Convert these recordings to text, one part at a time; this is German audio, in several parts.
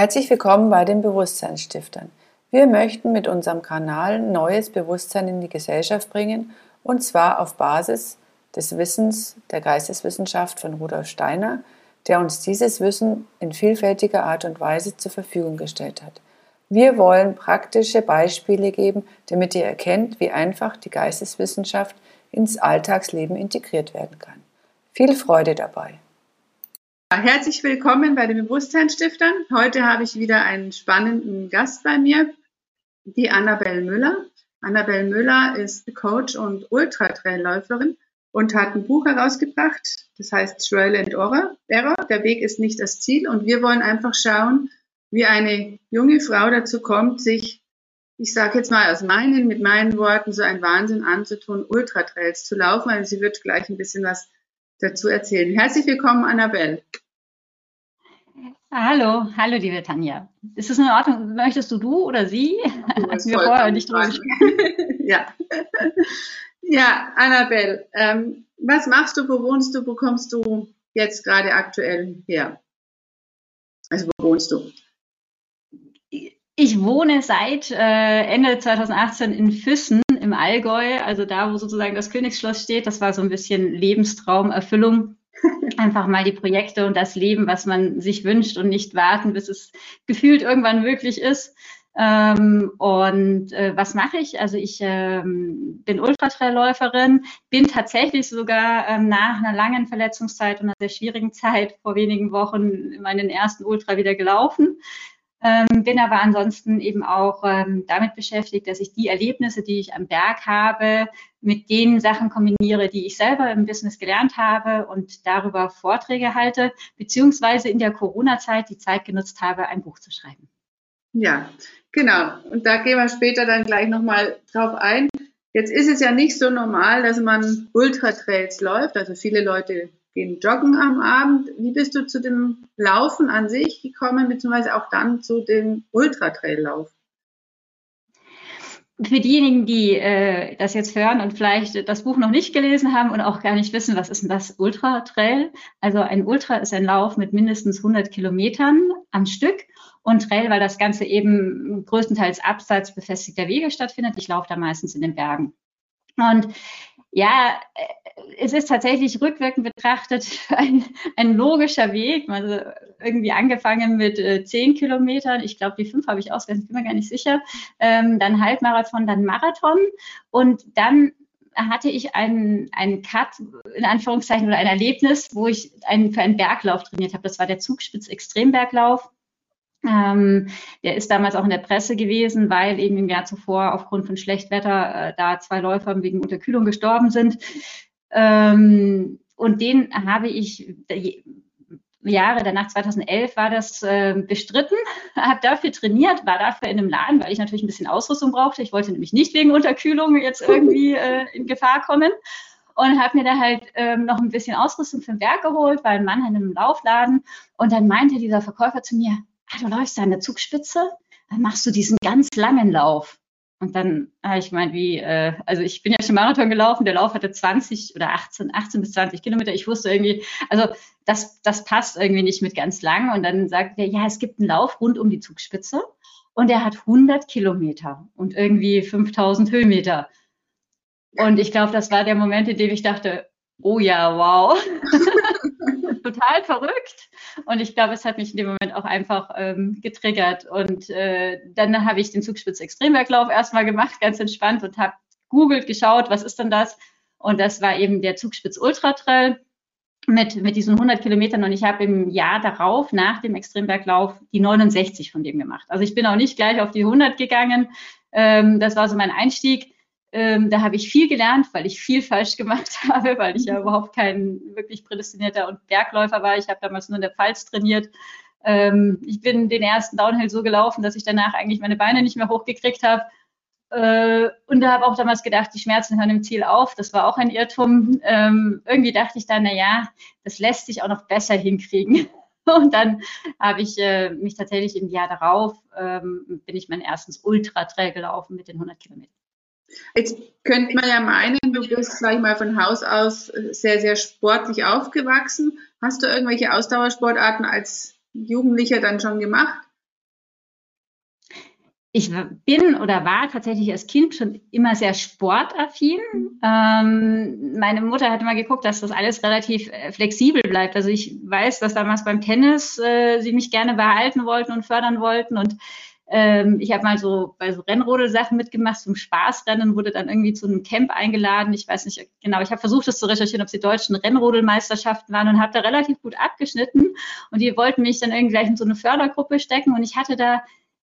Herzlich willkommen bei den Bewusstseinsstiftern. Wir möchten mit unserem Kanal neues Bewusstsein in die Gesellschaft bringen und zwar auf Basis des Wissens der Geisteswissenschaft von Rudolf Steiner, der uns dieses Wissen in vielfältiger Art und Weise zur Verfügung gestellt hat. Wir wollen praktische Beispiele geben, damit ihr erkennt, wie einfach die Geisteswissenschaft ins Alltagsleben integriert werden kann. Viel Freude dabei! Herzlich willkommen bei den Bewusstseinsstiftern. Heute habe ich wieder einen spannenden Gast bei mir, die Annabelle Müller. Annabelle Müller ist Coach und Ultratrailläuferin und hat ein Buch herausgebracht, das heißt Trail and Error. Der Weg ist nicht das Ziel und wir wollen einfach schauen, wie eine junge Frau dazu kommt, sich, ich sage jetzt mal aus meinen, mit meinen Worten, so ein Wahnsinn anzutun, Ultratrails zu laufen. Also sie wird gleich ein bisschen was dazu erzählen. Herzlich willkommen, Annabelle. Hallo, hallo, liebe Tanja. Ist es in Ordnung? Möchtest du du oder sie? Als wir vorher nicht drüber Ja. Ja, Annabelle, ähm, was machst du, wo wohnst du, wo kommst du jetzt gerade aktuell her? Also, wo wohnst du? Ich wohne seit äh, Ende 2018 in Füssen im Allgäu, also da, wo sozusagen das Königsschloss steht. Das war so ein bisschen Lebenstraumerfüllung einfach mal die Projekte und das Leben, was man sich wünscht und nicht warten, bis es gefühlt irgendwann möglich ist. Ähm, und äh, was mache ich? Also ich ähm, bin Ultratrailläuferin, bin tatsächlich sogar ähm, nach einer langen Verletzungszeit und einer sehr schwierigen Zeit vor wenigen Wochen meinen ersten Ultra wieder gelaufen. Ähm, bin aber ansonsten eben auch ähm, damit beschäftigt, dass ich die Erlebnisse, die ich am Berg habe, mit den Sachen kombiniere, die ich selber im Business gelernt habe und darüber Vorträge halte, beziehungsweise in der Corona-Zeit die Zeit genutzt habe, ein Buch zu schreiben. Ja, genau. Und da gehen wir später dann gleich nochmal drauf ein. Jetzt ist es ja nicht so normal, dass man Ultra-Trails läuft. Also viele Leute gehen joggen am Abend. Wie bist du zu dem Laufen an sich gekommen, beziehungsweise auch dann zu dem Ultratraillauf? Für diejenigen, die äh, das jetzt hören und vielleicht das Buch noch nicht gelesen haben und auch gar nicht wissen, was ist denn das Ultra-Trail? Also ein Ultra ist ein Lauf mit mindestens 100 Kilometern am Stück und Trail, weil das Ganze eben größtenteils abseits befestigter Wege stattfindet. Ich laufe da meistens in den Bergen. Und ja, äh, es ist tatsächlich rückwirkend betrachtet ein, ein logischer Weg. Also irgendwie angefangen mit äh, zehn Kilometern. Ich glaube, die fünf habe ich ausgerechnet, bin mir gar nicht sicher. Ähm, dann Halbmarathon, dann Marathon. Und dann hatte ich einen, einen Cut, in Anführungszeichen, oder ein Erlebnis, wo ich einen, für einen Berglauf trainiert habe. Das war der Zugspitz Extremberglauf. Ähm, der ist damals auch in der Presse gewesen, weil eben im Jahr zuvor aufgrund von Schlechtwetter äh, da zwei Läufer wegen Unterkühlung gestorben sind. Ähm, und den habe ich Jahre danach, 2011 war das äh, bestritten, habe dafür trainiert, war dafür in einem Laden, weil ich natürlich ein bisschen Ausrüstung brauchte. Ich wollte nämlich nicht wegen Unterkühlung jetzt irgendwie äh, in Gefahr kommen und habe mir da halt ähm, noch ein bisschen Ausrüstung für den Berg geholt, war ein Mann in einem Laufladen und dann meinte dieser Verkäufer zu mir, ah, du läufst an der Zugspitze, dann machst du diesen ganz langen Lauf. Und dann habe ich gemeint, wie, äh, also ich bin ja schon Marathon gelaufen, der Lauf hatte 20 oder 18, 18 bis 20 Kilometer. Ich wusste irgendwie, also das, das passt irgendwie nicht mit ganz lang. Und dann sagt er, ja, es gibt einen Lauf rund um die Zugspitze und der hat 100 Kilometer und irgendwie 5000 Höhenmeter. Und ich glaube, das war der Moment, in dem ich dachte, oh ja, wow. total verrückt. Und ich glaube, es hat mich in dem Moment auch einfach ähm, getriggert. Und äh, dann habe ich den Zugspitz Extremberglauf erstmal gemacht, ganz entspannt und habe googelt, geschaut, was ist denn das? Und das war eben der Zugspitz Ultra Trail mit, mit diesen 100 Kilometern. Und ich habe im Jahr darauf, nach dem Extremberglauf, die 69 von dem gemacht. Also ich bin auch nicht gleich auf die 100 gegangen. Ähm, das war so mein Einstieg. Ähm, da habe ich viel gelernt, weil ich viel falsch gemacht habe, weil ich ja mhm. überhaupt kein wirklich prädestinierter und Bergläufer war. Ich habe damals nur in der Pfalz trainiert. Ähm, ich bin den ersten Downhill so gelaufen, dass ich danach eigentlich meine Beine nicht mehr hochgekriegt habe. Äh, und da habe auch damals gedacht, die Schmerzen hören im Ziel auf. Das war auch ein Irrtum. Ähm, irgendwie dachte ich dann, na ja, das lässt sich auch noch besser hinkriegen. Und dann habe ich äh, mich tatsächlich im Jahr darauf, ähm, bin ich mein erstes Ultra-Trail gelaufen mit den 100 Kilometern. Jetzt könnte man ja meinen, du bist, sag ich mal, von Haus aus sehr, sehr sportlich aufgewachsen. Hast du irgendwelche Ausdauersportarten als Jugendlicher dann schon gemacht? ich bin oder war tatsächlich als Kind schon immer sehr sportaffin. Ähm, meine Mutter hat immer geguckt, dass das alles relativ äh, flexibel bleibt. Also ich weiß, dass damals beim Tennis äh, sie mich gerne behalten wollten und fördern wollten und ähm, ich habe mal so bei so Rennrodelsachen mitgemacht zum Spaßrennen, wurde dann irgendwie zu einem Camp eingeladen. Ich weiß nicht genau, ich habe versucht, das zu recherchieren, ob es die deutschen Rennrodelmeisterschaften waren und habe da relativ gut abgeschnitten. Und die wollten mich dann irgendwie gleich in so eine Fördergruppe stecken und ich hatte da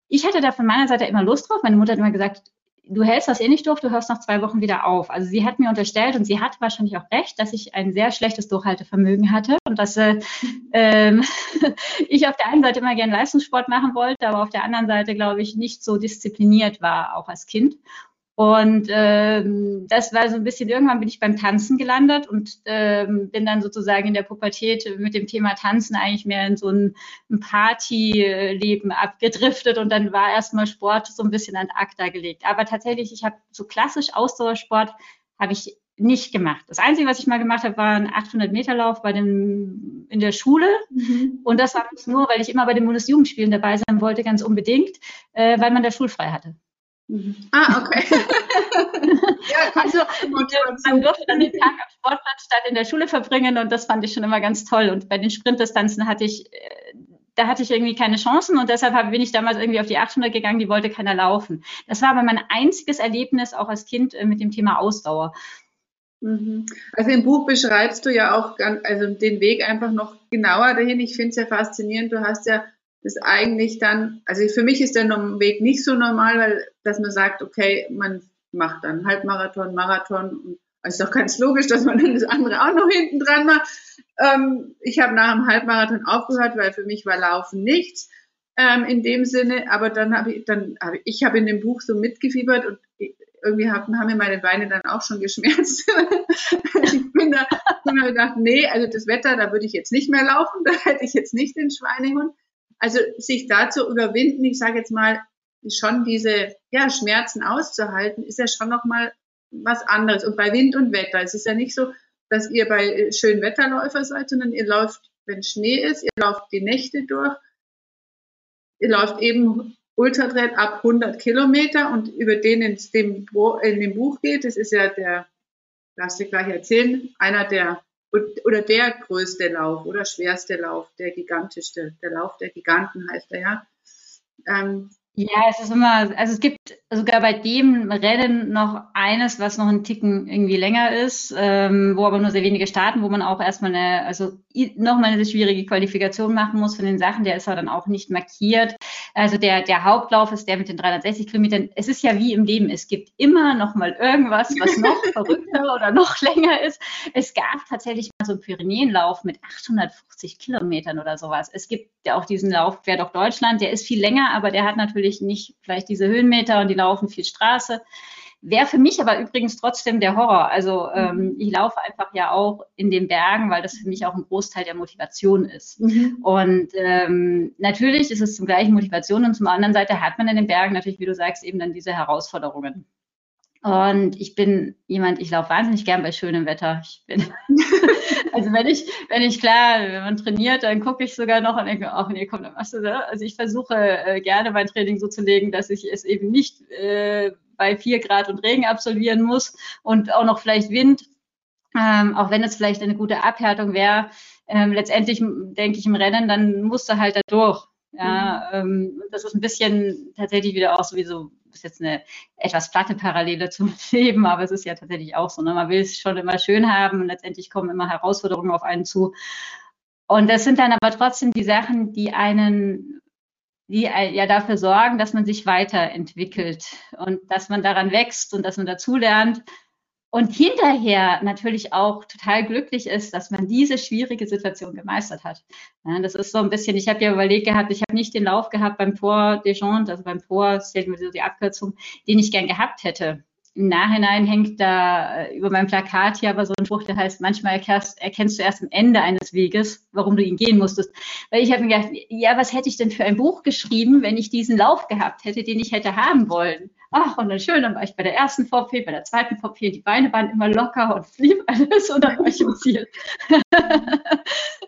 ich hatte da von meiner Seite immer Lust drauf. Meine Mutter hat immer gesagt, du hältst das eh nicht durch, du hörst nach zwei Wochen wieder auf. Also sie hat mir unterstellt und sie hat wahrscheinlich auch recht, dass ich ein sehr schlechtes Durchhaltevermögen hatte und dass äh, ähm, ich auf der einen Seite immer gerne Leistungssport machen wollte, aber auf der anderen Seite, glaube ich, nicht so diszipliniert war, auch als Kind. Und ähm, das war so ein bisschen, irgendwann bin ich beim Tanzen gelandet und ähm, bin dann sozusagen in der Pubertät mit dem Thema Tanzen eigentlich mehr in so ein, ein Partyleben abgedriftet und dann war erstmal Sport so ein bisschen an ACTA gelegt. Aber tatsächlich, ich habe so klassisch Ausdauersport habe ich nicht gemacht. Das Einzige, was ich mal gemacht habe, war ein 800 Meter Lauf bei dem, in der Schule. Mhm. Und das war nur, weil ich immer bei den Bundesjugendspielen dabei sein wollte, ganz unbedingt, äh, weil man da schulfrei hatte. Mhm. Ah, okay. ja, also man durfte dann den Tag am Sportplatz statt in der Schule verbringen und das fand ich schon immer ganz toll. Und bei den Sprintdistanzen hatte ich, äh, da hatte ich irgendwie keine Chancen und deshalb bin ich damals irgendwie auf die 800 gegangen, die wollte keiner laufen. Das war aber mein einziges Erlebnis auch als Kind äh, mit dem Thema Ausdauer. Mhm. Also im Buch beschreibst du ja auch also den Weg einfach noch genauer dahin. Ich finde es ja faszinierend. Du hast ja das eigentlich dann, also für mich ist der Weg nicht so normal, weil dass man sagt, okay, man macht dann Halbmarathon, Marathon und ist doch ganz logisch, dass man dann das andere auch noch hinten dran macht. Ähm, ich habe nach dem Halbmarathon aufgehört, weil für mich war Laufen nichts ähm, in dem Sinne. Aber dann habe ich, dann habe ich habe in dem Buch so mitgefiebert und irgendwie haben, haben mir meine Beine dann auch schon geschmerzt. ich bin da, bin da gedacht, nee, also das Wetter, da würde ich jetzt nicht mehr laufen, da hätte ich jetzt nicht den Schweinehund. Also sich da zu überwinden, ich sage jetzt mal, schon diese ja, Schmerzen auszuhalten, ist ja schon nochmal was anderes. Und bei Wind und Wetter, es ist ja nicht so, dass ihr bei schönen Wetterläufer seid, sondern ihr läuft, wenn Schnee ist, ihr lauft die Nächte durch, ihr läuft eben Ultratrail ab 100 Kilometer und über den es dem, in dem Buch geht, das ist ja der, darfst du gleich erzählen, einer der oder der größte Lauf oder schwerste Lauf, der gigantischste, der Lauf der Giganten heißt er ja. Ähm, ja, es ist immer, also es gibt sogar bei dem Rennen noch eines, was noch einen Ticken irgendwie länger ist, ähm, wo aber nur sehr wenige starten, wo man auch erstmal eine, also nochmal eine schwierige Qualifikation machen muss von den Sachen, der ist aber dann auch nicht markiert. Also der, der Hauptlauf ist der mit den 360 Kilometern. Es ist ja wie im Leben, es gibt immer noch mal irgendwas, was noch verrückter oder noch länger ist. Es gab tatsächlich mal so einen Pyrenäenlauf mit 850 Kilometern oder sowas. Es gibt ja auch diesen Lauf quer durch Deutschland, der ist viel länger, aber der hat natürlich nicht vielleicht diese Höhenmeter und die laufen viel Straße. Wäre für mich aber übrigens trotzdem der Horror. Also ähm, mhm. ich laufe einfach ja auch in den Bergen, weil das für mich auch ein Großteil der Motivation ist. Mhm. Und ähm, natürlich ist es zum gleichen Motivation und zum anderen Seite hat man in den Bergen natürlich, wie du sagst, eben dann diese Herausforderungen. Und ich bin jemand, ich laufe wahnsinnig gern bei schönem Wetter. Ich bin, also wenn ich, wenn ich klar, wenn man trainiert, dann gucke ich sogar noch und denke, ach nee, komm, dann machst du das. Also ich versuche äh, gerne mein Training so zu legen, dass ich es eben nicht äh, bei vier Grad und Regen absolvieren muss und auch noch vielleicht Wind, ähm, auch wenn es vielleicht eine gute Abhärtung wäre. Ähm, letztendlich denke ich im Rennen, dann musst du halt da durch. Ja, mhm. ähm, das ist ein bisschen tatsächlich wieder auch sowieso, ist jetzt eine etwas platte Parallele zum Leben, aber es ist ja tatsächlich auch so. Ne? Man will es schon immer schön haben und letztendlich kommen immer Herausforderungen auf einen zu. Und das sind dann aber trotzdem die Sachen, die einen die ja dafür sorgen, dass man sich weiterentwickelt und dass man daran wächst und dass man dazulernt und hinterher natürlich auch total glücklich ist, dass man diese schwierige Situation gemeistert hat. Ja, das ist so ein bisschen, ich habe ja überlegt gehabt, ich habe nicht den Lauf gehabt beim Tor des Gens, also beim Tor, stellt mir so die Abkürzung, den ich gern gehabt hätte im Nachhinein hängt da äh, über meinem Plakat hier aber so ein Spruch, der heißt, manchmal erkennst, erkennst, du erst am Ende eines Weges, warum du ihn gehen musstest. Weil ich habe mir gedacht, ja, was hätte ich denn für ein Buch geschrieben, wenn ich diesen Lauf gehabt hätte, den ich hätte haben wollen? ach, und dann schön, dann war ich bei der ersten VP, bei der zweiten VP, die Beine waren immer locker und lief alles und dann war ich im Ziel.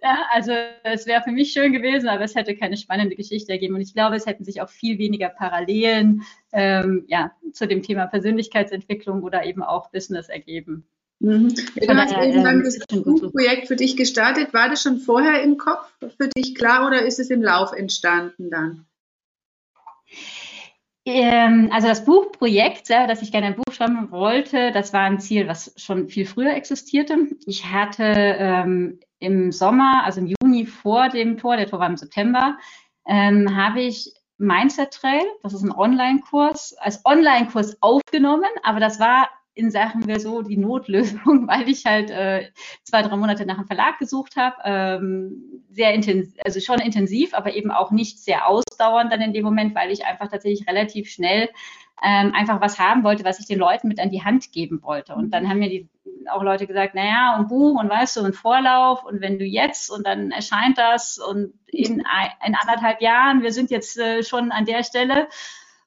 ja, also es wäre für mich schön gewesen, aber es hätte keine spannende Geschichte ergeben und ich glaube, es hätten sich auch viel weniger Parallelen ähm, ja, zu dem Thema Persönlichkeitsentwicklung oder eben auch Business ergeben. Mhm. Du hast irgendwann das Buchprojekt für dich gestartet. War das schon vorher im Kopf für dich klar oder ist es im Lauf entstanden dann? Ähm, also das Buchprojekt, dass ich gerne ein Buch schreiben wollte, das war ein Ziel, was schon viel früher existierte. Ich hatte ähm, im Sommer, also im Juni vor dem Tor, der Tor war im September, ähm, habe ich Mindset Trail, das ist ein Online-Kurs, als Online-Kurs aufgenommen, aber das war in Sachen wäre so die Notlösung, weil ich halt äh, zwei, drei Monate nach einem Verlag gesucht habe. Ähm, sehr intensiv, also schon intensiv, aber eben auch nicht sehr ausdauernd dann in dem Moment, weil ich einfach tatsächlich relativ schnell ähm, einfach was haben wollte, was ich den Leuten mit an die Hand geben wollte. Und dann haben mir die auch Leute gesagt, naja, und Buch und weißt du, und Vorlauf und wenn du jetzt und dann erscheint das und in, in anderthalb Jahren, wir sind jetzt äh, schon an der Stelle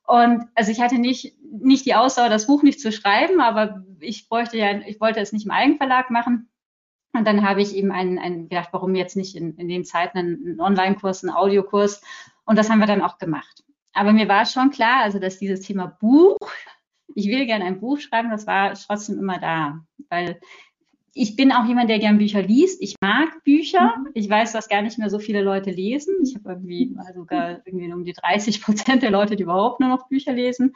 und also ich hatte nicht, nicht die Ausdauer, das Buch nicht zu schreiben, aber ich bräuchte ja, ich wollte es nicht im Eigenverlag machen. Und dann habe ich eben einen, einen gedacht, warum jetzt nicht in, in den Zeiten einen Online-Kurs, einen Audiokurs. Und das haben wir dann auch gemacht. Aber mir war schon klar, also dass dieses Thema Buch, ich will gerne ein Buch schreiben, das war trotzdem immer da. Weil ich bin auch jemand, der gern Bücher liest. Ich mag Bücher. Mhm. Ich weiß, dass gar nicht mehr so viele Leute lesen. Ich habe irgendwie sogar irgendwie um die 30 Prozent der Leute, die überhaupt nur noch Bücher lesen.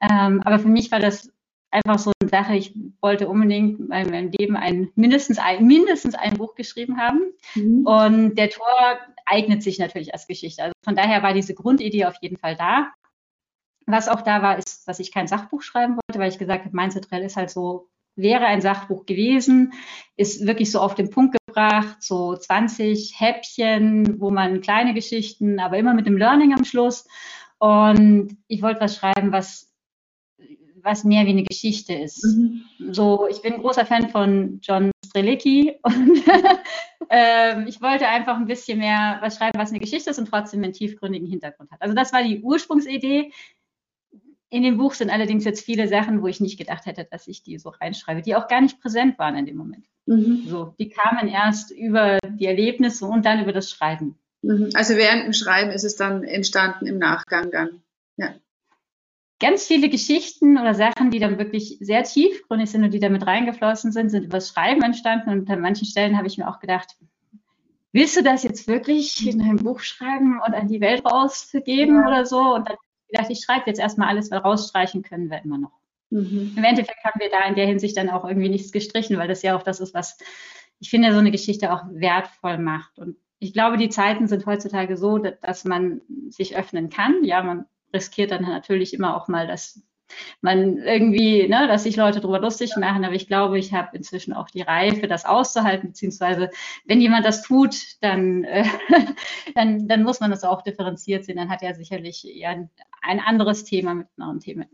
Ähm, aber für mich war das einfach so eine Sache. Ich wollte unbedingt in meinem Leben ein, mindestens, ein, mindestens ein Buch geschrieben haben. Mhm. Und der Tor eignet sich natürlich als Geschichte. Also von daher war diese Grundidee auf jeden Fall da. Was auch da war, ist, dass ich kein Sachbuch schreiben wollte, weil ich gesagt habe, mein Zentrell ist halt so wäre ein Sachbuch gewesen, ist wirklich so auf den Punkt gebracht, so 20 Häppchen, wo man kleine Geschichten, aber immer mit dem Learning am Schluss. Und ich wollte was schreiben, was, was mehr wie eine Geschichte ist. Mhm. So, ich bin ein großer Fan von John Strelicki und äh, ich wollte einfach ein bisschen mehr was schreiben, was eine Geschichte ist und trotzdem einen tiefgründigen Hintergrund hat. Also das war die Ursprungsidee. In dem Buch sind allerdings jetzt viele Sachen, wo ich nicht gedacht hätte, dass ich die so reinschreibe, die auch gar nicht präsent waren in dem Moment. Mhm. So, die kamen erst über die Erlebnisse und dann über das Schreiben. Mhm. Also während dem Schreiben ist es dann entstanden im Nachgang dann. Ja. Ganz viele Geschichten oder Sachen, die dann wirklich sehr tiefgründig sind und die damit reingeflossen sind, sind über das Schreiben entstanden. Und an manchen Stellen habe ich mir auch gedacht, willst du das jetzt wirklich in einem Buch schreiben und an die Welt rauszugeben ja. oder so? Und dann gedacht, ich schreibe jetzt erstmal alles, weil rausstreichen können wir immer noch. Mhm. Im Endeffekt haben wir da in der Hinsicht dann auch irgendwie nichts gestrichen, weil das ja auch das ist, was ich finde, so eine Geschichte auch wertvoll macht. Und ich glaube, die Zeiten sind heutzutage so, dass man sich öffnen kann. Ja, man riskiert dann natürlich immer auch mal, dass man irgendwie, ne, dass sich Leute darüber lustig machen, aber ich glaube, ich habe inzwischen auch die Reife, das auszuhalten, beziehungsweise wenn jemand das tut, dann, äh, dann, dann muss man das auch differenziert sehen, dann hat er sicherlich eher ein, ein anderes Thema mit anderen Themen.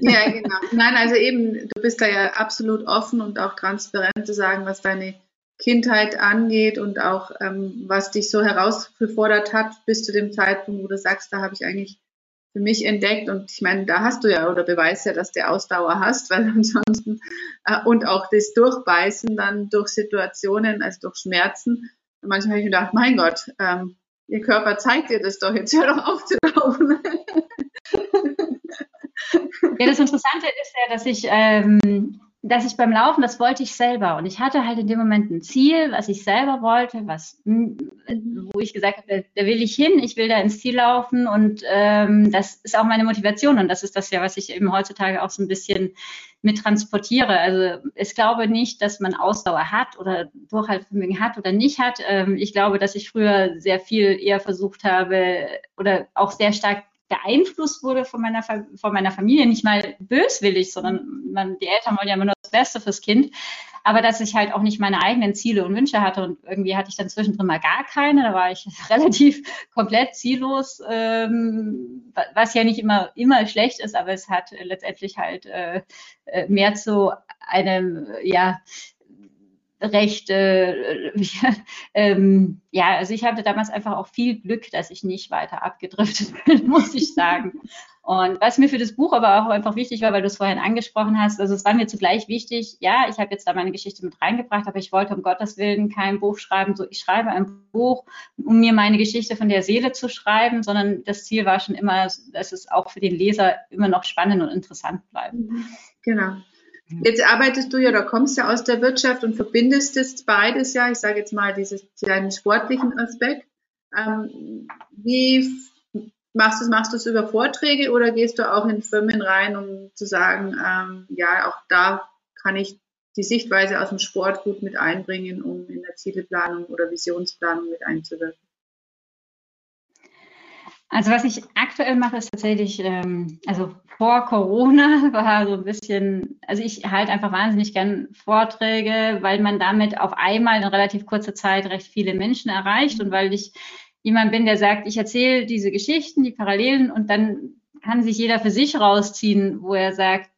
Ja, genau. Nein, also eben, du bist da ja absolut offen und auch transparent zu sagen, was deine Kindheit angeht und auch ähm, was dich so herausgefordert hat bis zu dem Zeitpunkt, wo du sagst, da habe ich eigentlich für mich entdeckt. Und ich meine, da hast du ja oder beweist ja, dass du Ausdauer hast, weil ansonsten äh, und auch das Durchbeißen dann durch Situationen, also durch Schmerzen. Und manchmal habe ich gedacht, mein Gott, ähm, ihr Körper zeigt dir das doch, jetzt hör doch auf zu laufen. Ja, das Interessante ist ja, dass ich ähm, dass ich beim Laufen, das wollte ich selber. Und ich hatte halt in dem Moment ein Ziel, was ich selber wollte, was, wo ich gesagt habe, da will ich hin, ich will da ins Ziel laufen. Und ähm, das ist auch meine Motivation. Und das ist das ja, was ich eben heutzutage auch so ein bisschen mit transportiere. Also ich glaube nicht, dass man Ausdauer hat oder Durchhaltevermögen hat oder nicht hat. Ähm, ich glaube, dass ich früher sehr viel eher versucht habe oder auch sehr stark beeinflusst wurde von meiner, von meiner Familie, nicht mal böswillig, sondern man, die Eltern wollen ja immer nur das Beste fürs Kind, aber dass ich halt auch nicht meine eigenen Ziele und Wünsche hatte und irgendwie hatte ich dann zwischendrin mal gar keine, da war ich relativ komplett ziellos, ähm, was ja nicht immer, immer schlecht ist, aber es hat letztendlich halt äh, äh mehr zu einem, ja, recht, äh, ähm, ja, also ich hatte damals einfach auch viel Glück, dass ich nicht weiter abgedriftet bin, muss ich sagen. Und was mir für das Buch aber auch einfach wichtig war, weil du es vorhin angesprochen hast, also es war mir zugleich wichtig, ja, ich habe jetzt da meine Geschichte mit reingebracht, aber ich wollte um Gottes Willen kein Buch schreiben, so ich schreibe ein Buch, um mir meine Geschichte von der Seele zu schreiben, sondern das Ziel war schon immer, dass es auch für den Leser immer noch spannend und interessant bleibt. Mhm. Genau. Jetzt arbeitest du ja oder kommst ja aus der Wirtschaft und verbindest es beides ja, ich sage jetzt mal diesen kleinen sportlichen Aspekt. Ähm, wie Machst du machst du es über Vorträge oder gehst du auch in Firmen rein, um zu sagen, ähm, ja, auch da kann ich die Sichtweise aus dem Sport gut mit einbringen, um in der Zieleplanung oder Visionsplanung mit einzuwirken? Also was ich aktuell mache, ist tatsächlich, ähm, also vor Corona war so ein bisschen, also ich halte einfach wahnsinnig gern Vorträge, weil man damit auf einmal in relativ kurzer Zeit recht viele Menschen erreicht und weil ich jemand bin, der sagt, ich erzähle diese Geschichten, die Parallelen und dann kann sich jeder für sich rausziehen, wo er sagt,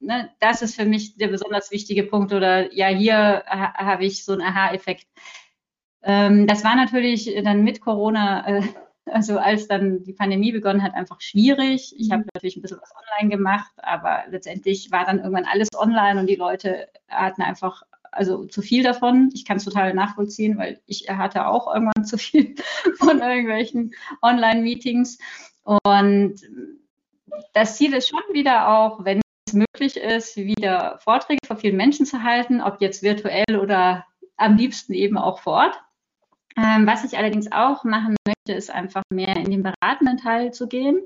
ne, das ist für mich der besonders wichtige Punkt oder ja, hier ha habe ich so einen Aha-Effekt. Ähm, das war natürlich dann mit Corona, äh, also als dann die Pandemie begonnen hat, einfach schwierig. Ich habe natürlich ein bisschen was online gemacht, aber letztendlich war dann irgendwann alles online und die Leute hatten einfach also zu viel davon. Ich kann es total nachvollziehen, weil ich hatte auch irgendwann zu viel von irgendwelchen Online-Meetings. Und das Ziel ist schon wieder auch, wenn es möglich ist, wieder Vorträge vor vielen Menschen zu halten, ob jetzt virtuell oder am liebsten eben auch vor Ort. Ähm, was ich allerdings auch machen möchte, ist einfach mehr in den beratenden Teil zu gehen.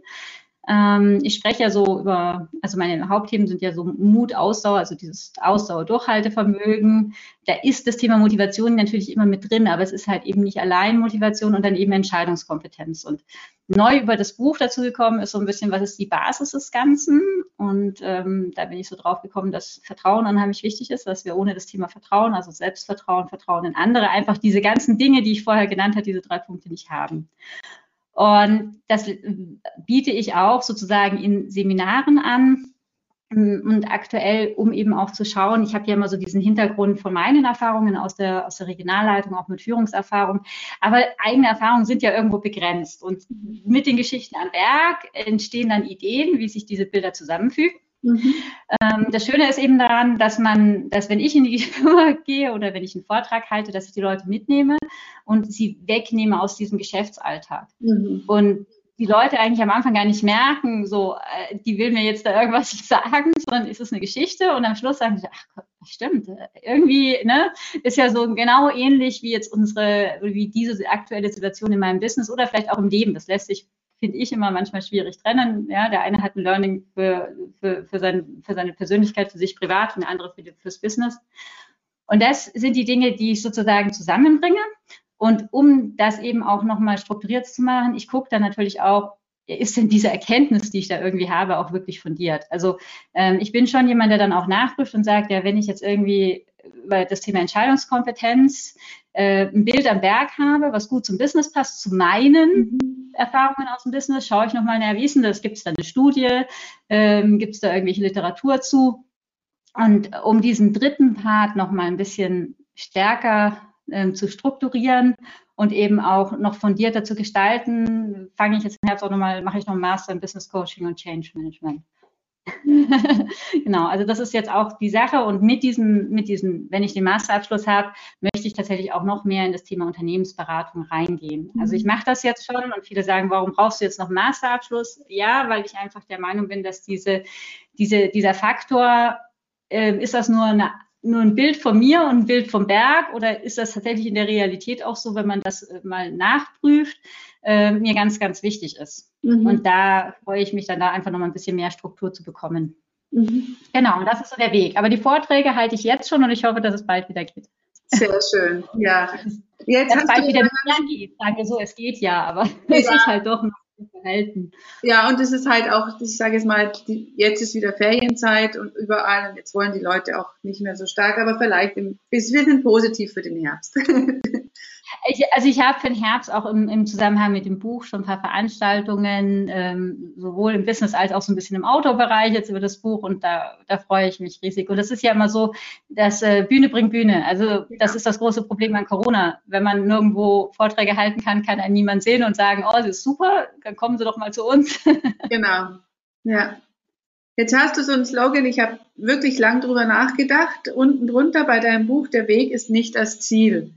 Ähm, ich spreche ja so über, also meine Hauptthemen sind ja so Mut, Ausdauer, also dieses Ausdauer-Durchhaltevermögen. Da ist das Thema Motivation natürlich immer mit drin, aber es ist halt eben nicht allein Motivation und dann eben Entscheidungskompetenz. Und neu über das Buch dazu gekommen ist so ein bisschen, was ist die Basis des Ganzen? Und ähm, da bin ich so drauf gekommen, dass Vertrauen unheimlich wichtig ist, dass wir ohne das Thema Vertrauen, also Selbstvertrauen, Vertrauen in andere, einfach diese ganzen Dinge, die ich vorher genannt habe, diese drei Punkte nicht haben. Und das biete ich auch sozusagen in Seminaren an. Und aktuell, um eben auch zu schauen, ich habe ja immer so diesen Hintergrund von meinen Erfahrungen aus der, aus der Regionalleitung, auch mit Führungserfahrung. Aber eigene Erfahrungen sind ja irgendwo begrenzt. Und mit den Geschichten am Berg entstehen dann Ideen, wie sich diese Bilder zusammenfügen. Mhm. Ähm, das Schöne ist eben daran, dass man, dass wenn ich in die Firma gehe oder wenn ich einen Vortrag halte, dass ich die Leute mitnehme und sie wegnehme aus diesem Geschäftsalltag. Mhm. Und die Leute eigentlich am Anfang gar nicht merken, so, äh, die will mir jetzt da irgendwas sagen, sondern ist es eine Geschichte und am Schluss sagen sie, ach Gott, stimmt, irgendwie, ne, ist ja so genau ähnlich wie jetzt unsere, wie diese aktuelle Situation in meinem Business oder vielleicht auch im Leben. Das lässt sich finde ich immer manchmal schwierig trennen. Ja, der eine hat ein Learning für, für, für, sein, für seine Persönlichkeit, für sich privat und der andere für fürs Business. Und das sind die Dinge, die ich sozusagen zusammenbringe. Und um das eben auch nochmal strukturiert zu machen, ich gucke dann natürlich auch, ist denn diese Erkenntnis, die ich da irgendwie habe, auch wirklich fundiert? Also ähm, ich bin schon jemand, der dann auch nachprüft und sagt, ja, wenn ich jetzt irgendwie über das Thema Entscheidungskompetenz äh, ein Bild am Berg habe, was gut zum Business passt, zu meinen mhm. Erfahrungen aus dem Business, schaue ich nochmal, naja, wie ist denn das? Gibt es da eine Studie? Ähm, Gibt es da irgendwelche Literatur zu? Und um diesen dritten Part nochmal ein bisschen stärker ähm, zu strukturieren und eben auch noch fundierter zu gestalten, fange ich jetzt im Herbst auch nochmal, mache ich noch einen Master in Business Coaching und Change Management. genau, also das ist jetzt auch die Sache und mit diesem, mit diesem, wenn ich den Masterabschluss habe, möchte ich tatsächlich auch noch mehr in das Thema Unternehmensberatung reingehen. Also ich mhm. mache das jetzt schon und viele sagen, warum brauchst du jetzt noch einen Masterabschluss? Ja, weil ich einfach der Meinung bin, dass diese, diese, dieser Faktor, äh, ist das nur eine nur ein Bild von mir und ein Bild vom Berg oder ist das tatsächlich in der Realität auch so, wenn man das äh, mal nachprüft, äh, mir ganz, ganz wichtig ist. Mhm. Und da freue ich mich dann da einfach nochmal ein bisschen mehr Struktur zu bekommen. Mhm. Genau, und das ist so der Weg. Aber die Vorträge halte ich jetzt schon und ich hoffe, dass es bald wieder geht. Sehr schön, ja. Jetzt dass es bald wieder mehr geht. Sagen wir so, es geht ja, aber ja. es ist halt doch noch verhalten. Ja, und es ist halt auch, ich sage jetzt mal, die, jetzt ist wieder Ferienzeit und überall und jetzt wollen die Leute auch nicht mehr so stark, aber vielleicht im, wir sind positiv für den Herbst. ich, also ich habe für den Herbst auch im, im, Zusammenhang mit dem Buch schon ein paar Veranstaltungen, ähm, sowohl im Business als auch so ein bisschen im Outdoor-Bereich jetzt über das Buch und da, da freue ich mich riesig. Und das ist ja immer so, dass äh, Bühne bringt Bühne. Also das ist das große Problem an Corona. Wenn man nirgendwo Vorträge halten kann, kann einen niemand sehen und sagen, oh, das ist super, dann kommen Sie doch mal zu uns. genau, ja. Jetzt hast du so einen Slogan, ich habe wirklich lang drüber nachgedacht. Unten drunter bei deinem Buch, der Weg ist nicht das Ziel.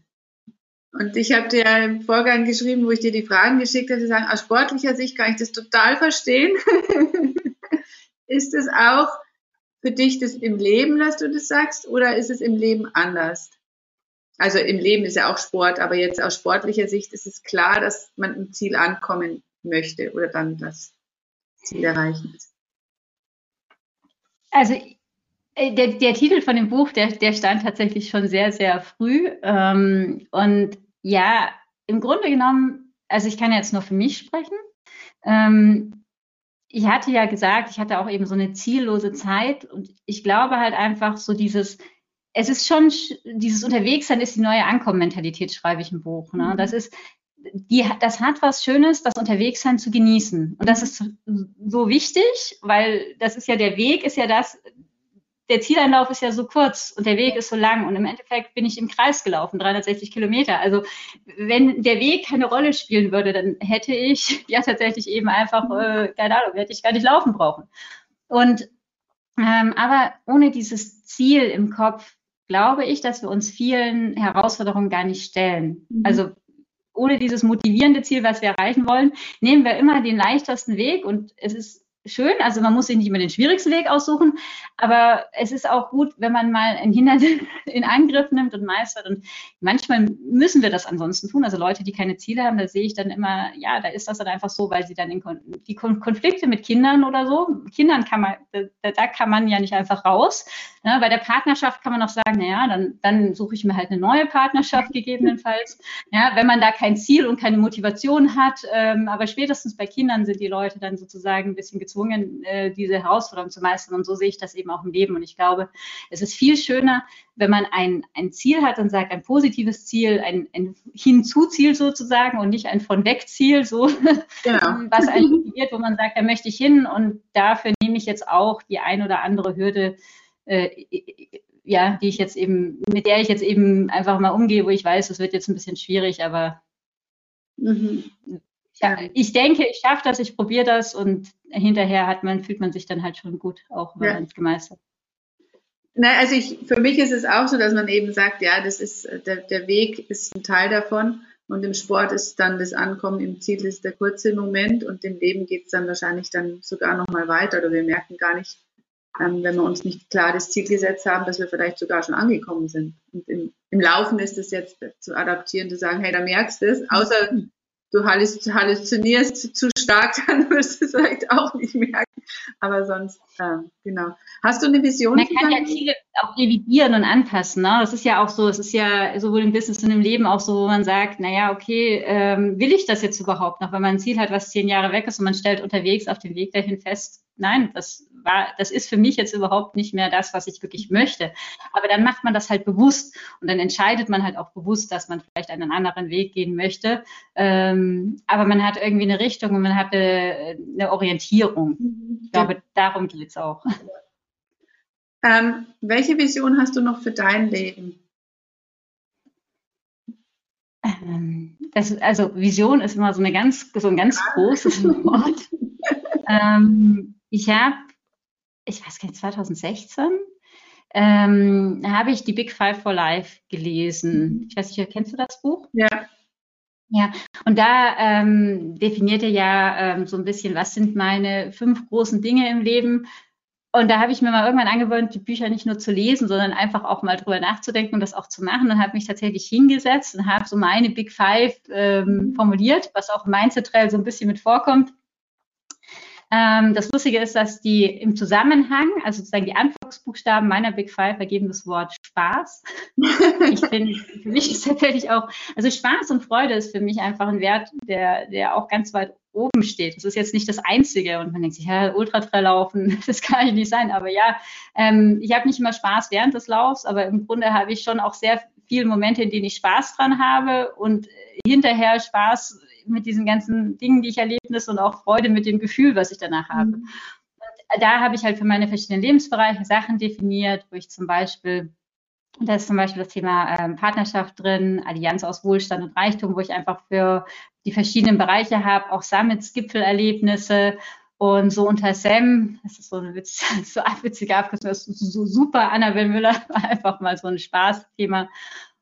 Und ich habe dir im Vorgang geschrieben, wo ich dir die Fragen geschickt habe, die sagen, aus sportlicher Sicht kann ich das total verstehen. ist es auch für dich das im Leben, dass du das sagst, oder ist es im Leben anders? Also im Leben ist ja auch Sport, aber jetzt aus sportlicher Sicht ist es klar, dass man im Ziel ankommen möchte oder dann das Ziel erreichen. Also der, der, Titel von dem Buch, der, der stand tatsächlich schon sehr, sehr früh. Ähm, und ja, im Grunde genommen, also ich kann jetzt nur für mich sprechen. Ähm, ich hatte ja gesagt, ich hatte auch eben so eine ziellose Zeit und ich glaube halt einfach so dieses, es ist schon, dieses Unterwegssein ist die neue Ankommen-Mentalität, schreibe ich im Buch. Ne? Das ist, die, das hat was Schönes, das Unterwegssein zu genießen. Und das ist so wichtig, weil das ist ja der Weg, ist ja das, der Zieleinlauf ist ja so kurz und der Weg ist so lang und im Endeffekt bin ich im Kreis gelaufen, 360 Kilometer. Also wenn der Weg keine Rolle spielen würde, dann hätte ich ja tatsächlich eben einfach, äh, keine Ahnung, hätte ich gar nicht laufen brauchen. Und ähm, aber ohne dieses Ziel im Kopf glaube ich, dass wir uns vielen Herausforderungen gar nicht stellen. Mhm. Also ohne dieses motivierende Ziel, was wir erreichen wollen, nehmen wir immer den leichtesten Weg und es ist schön. Also man muss sich nicht immer den schwierigsten Weg aussuchen, aber es ist auch gut, wenn man mal ein Hindernis in Angriff nimmt und meistert. Und manchmal müssen wir das ansonsten tun. Also Leute, die keine Ziele haben, da sehe ich dann immer, ja, da ist das dann einfach so, weil sie dann in Kon die Kon Konflikte mit Kindern oder so, Kindern kann man, da, da kann man ja nicht einfach raus. Ne? Bei der Partnerschaft kann man noch sagen, naja, dann, dann suche ich mir halt eine neue Partnerschaft gegebenenfalls. Ja, wenn man da kein Ziel und keine Motivation hat, ähm, aber spätestens bei Kindern sind die Leute dann sozusagen ein bisschen gezwungen, gezwungen, äh, diese Herausforderung zu meistern. Und so sehe ich das eben auch im Leben. Und ich glaube, es ist viel schöner, wenn man ein, ein Ziel hat und sagt, ein positives Ziel, ein, ein Hinzuziel sozusagen und nicht ein von weg Ziel, so genau. was einen motiviert, wo man sagt, da möchte ich hin und dafür nehme ich jetzt auch die ein oder andere Hürde, äh, ja, die ich jetzt eben, mit der ich jetzt eben einfach mal umgehe, wo ich weiß, es wird jetzt ein bisschen schwierig, aber mhm ja, ich denke, ich schaffe das, ich probiere das und hinterher hat man, fühlt man sich dann halt schon gut, auch wenn ja. man es gemeistert. Nein, also ich, für mich ist es auch so, dass man eben sagt, ja, das ist, der, der Weg ist ein Teil davon und im Sport ist dann das Ankommen im Ziel ist der kurze Moment und im Leben geht es dann wahrscheinlich dann sogar nochmal weiter oder wir merken gar nicht, ähm, wenn wir uns nicht klar das Ziel gesetzt haben, dass wir vielleicht sogar schon angekommen sind. Und im, im Laufen ist es jetzt zu adaptieren, zu sagen, hey, da merkst du es, außer du halluzinierst zu stark, dann wirst du es vielleicht auch nicht merken. Aber sonst, äh, genau. Hast du eine Vision? Man kann ja Ziele auch revidieren und anpassen. Ne? Das ist ja auch so, es ist ja sowohl im Business und im Leben auch so, wo man sagt, naja, okay, ähm, will ich das jetzt überhaupt noch? Wenn man ein Ziel hat, was zehn Jahre weg ist und man stellt unterwegs auf dem Weg dahin fest, nein, das war, das ist für mich jetzt überhaupt nicht mehr das, was ich wirklich möchte. Aber dann macht man das halt bewusst und dann entscheidet man halt auch bewusst, dass man vielleicht einen anderen Weg gehen möchte. Ähm, aber man hat irgendwie eine Richtung und man hat eine, eine Orientierung. Mhm. Ich glaube, darum geht es auch. Ähm, welche Vision hast du noch für dein Leben? Ähm, das, also Vision ist immer so, eine ganz, so ein ganz großes Wort. ähm, ich habe, ich weiß gar nicht, 2016 ähm, habe ich die Big Five for Life gelesen. Ich weiß nicht, kennst du das Buch? Ja. Ja, und da ähm, definiert er ja ähm, so ein bisschen, was sind meine fünf großen Dinge im Leben. Und da habe ich mir mal irgendwann angewöhnt, die Bücher nicht nur zu lesen, sondern einfach auch mal drüber nachzudenken und das auch zu machen. Und habe mich tatsächlich hingesetzt und habe so meine Big Five ähm, formuliert, was auch im Mindset-Trail so ein bisschen mit vorkommt. Ähm, das Lustige ist, dass die im Zusammenhang, also sozusagen die Anfangsbuchstaben meiner Big Five ergeben das Wort Spaß. ich finde, für mich ist tatsächlich auch, also Spaß und Freude ist für mich einfach ein Wert, der, der auch ganz weit oben steht. Das ist jetzt nicht das Einzige. Und man denkt sich, ja, Ultratrail laufen, das kann ich nicht sein. Aber ja, ähm, ich habe nicht immer Spaß während des Laufs, aber im Grunde habe ich schon auch sehr vielen Momente, in denen ich Spaß dran habe und hinterher Spaß mit diesen ganzen Dingen, die ich erlebnis und auch Freude mit dem Gefühl, was ich danach habe. Mhm. da habe ich halt für meine verschiedenen Lebensbereiche Sachen definiert, wo ich zum Beispiel da ist zum Beispiel das Thema ähm, Partnerschaft drin, Allianz aus Wohlstand und Reichtum, wo ich einfach für die verschiedenen Bereiche habe, auch Summits, Gipfelerlebnisse und so unter Sam, das ist so eine Witz, so witzige Abkürzung, das ist so super, Annabel Müller, einfach mal so ein Spaßthema.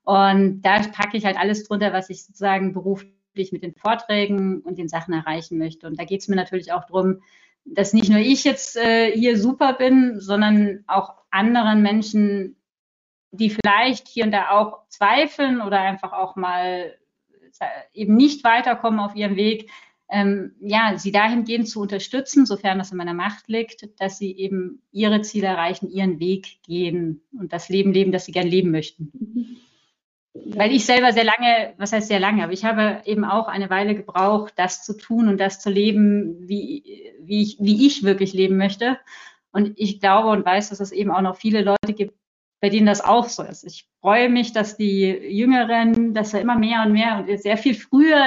Und da packe ich halt alles drunter, was ich sozusagen beruflich mit den Vorträgen und den Sachen erreichen möchte. Und da geht es mir natürlich auch darum, dass nicht nur ich jetzt äh, hier super bin, sondern auch anderen Menschen die vielleicht hier und da auch zweifeln oder einfach auch mal äh, eben nicht weiterkommen auf ihrem Weg, ähm, ja, sie dahingehend zu unterstützen, sofern das in meiner Macht liegt, dass sie eben ihre Ziele erreichen, ihren Weg gehen und das Leben leben, das sie gern leben möchten. Weil ich selber sehr lange, was heißt sehr lange, aber ich habe eben auch eine Weile gebraucht, das zu tun und das zu leben, wie, wie, ich, wie ich wirklich leben möchte. Und ich glaube und weiß, dass es eben auch noch viele Leute gibt, bei denen das auch so ist. Ich freue mich, dass die Jüngeren, dass da immer mehr und mehr und sehr viel früher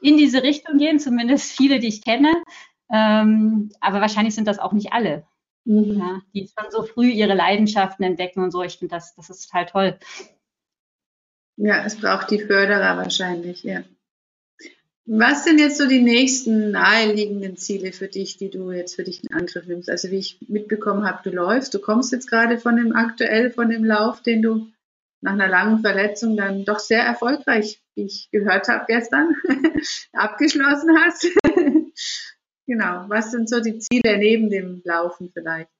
in diese Richtung gehen, zumindest viele, die ich kenne. Ähm, aber wahrscheinlich sind das auch nicht alle, mhm. ja, die schon so früh ihre Leidenschaften entdecken und so. Ich finde, das, das ist total toll. Ja, es braucht die Förderer wahrscheinlich, ja. Was sind jetzt so die nächsten naheliegenden Ziele für dich, die du jetzt für dich in Angriff nimmst? Also wie ich mitbekommen habe, du läufst, du kommst jetzt gerade von dem aktuell von dem Lauf, den du nach einer langen Verletzung dann doch sehr erfolgreich, wie ich gehört habe gestern, abgeschlossen hast. genau. Was sind so die Ziele neben dem Laufen vielleicht?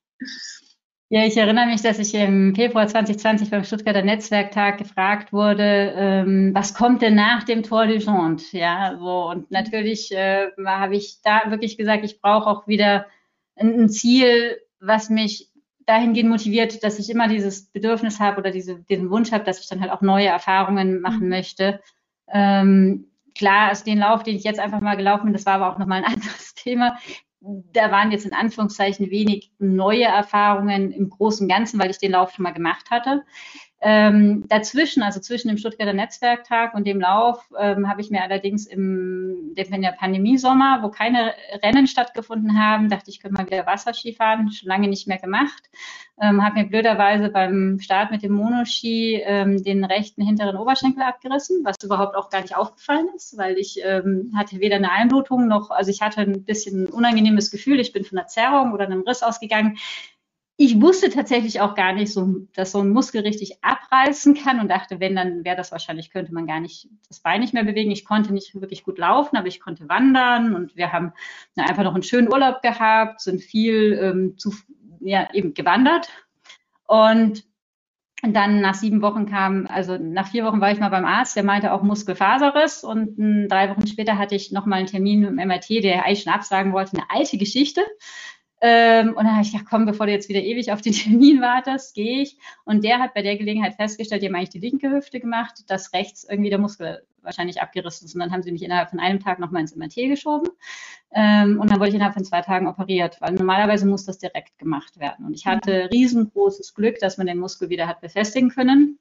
Ja, ich erinnere mich, dass ich im Februar 2020 beim Stuttgarter Netzwerktag gefragt wurde, ähm, was kommt denn nach dem Tour du Jonte? Ja, so und natürlich äh, habe ich da wirklich gesagt, ich brauche auch wieder ein, ein, Ziel, was mich dahingehend motiviert, dass ich immer dieses Bedürfnis habe oder diese, diesen Wunsch habe, dass ich dann halt auch neue Erfahrungen machen mhm. möchte. Ähm, klar, also den Lauf, den ich jetzt einfach mal gelaufen bin, das war aber auch nochmal ein anderes Thema da waren jetzt in Anführungszeichen wenig neue Erfahrungen im Großen und Ganzen, weil ich den Lauf schon mal gemacht hatte. Ähm, dazwischen, also zwischen dem Stuttgarter Netzwerktag und dem Lauf, ähm, habe ich mir allerdings im in der Pandemie-Sommer, wo keine Rennen stattgefunden haben, dachte ich, könnte mal wieder Wasserski fahren, schon lange nicht mehr gemacht. Ähm, habe mir blöderweise beim Start mit dem Monoski ähm, den rechten hinteren Oberschenkel abgerissen, was überhaupt auch gar nicht aufgefallen ist, weil ich ähm, hatte weder eine Einblutung noch, also ich hatte ein bisschen ein unangenehmes Gefühl, ich bin von einer Zerrung oder einem Riss ausgegangen ich wusste tatsächlich auch gar nicht, so, dass so ein Muskel richtig abreißen kann und dachte, wenn, dann wäre das wahrscheinlich, könnte man gar nicht das Bein nicht mehr bewegen. Ich konnte nicht wirklich gut laufen, aber ich konnte wandern und wir haben na, einfach noch einen schönen Urlaub gehabt, sind viel ähm, zu, ja, eben gewandert. Und dann nach sieben Wochen kam, also nach vier Wochen war ich mal beim Arzt, der meinte auch Muskelfaserriss und m, drei Wochen später hatte ich nochmal einen Termin mit dem MRT, der eigentlich schon absagen wollte, eine alte Geschichte. Ähm, und dann habe ich gedacht, komm, bevor du jetzt wieder ewig auf den Termin wartest, gehe ich. Und der hat bei der Gelegenheit festgestellt, die haben eigentlich die linke Hüfte gemacht, dass rechts irgendwie der Muskel wahrscheinlich abgerissen ist. Und dann haben sie mich innerhalb von einem Tag nochmal ins MRT geschoben. Ähm, und dann wurde ich innerhalb von zwei Tagen operiert, weil normalerweise muss das direkt gemacht werden. Und ich hatte riesengroßes Glück, dass man den Muskel wieder hat befestigen können.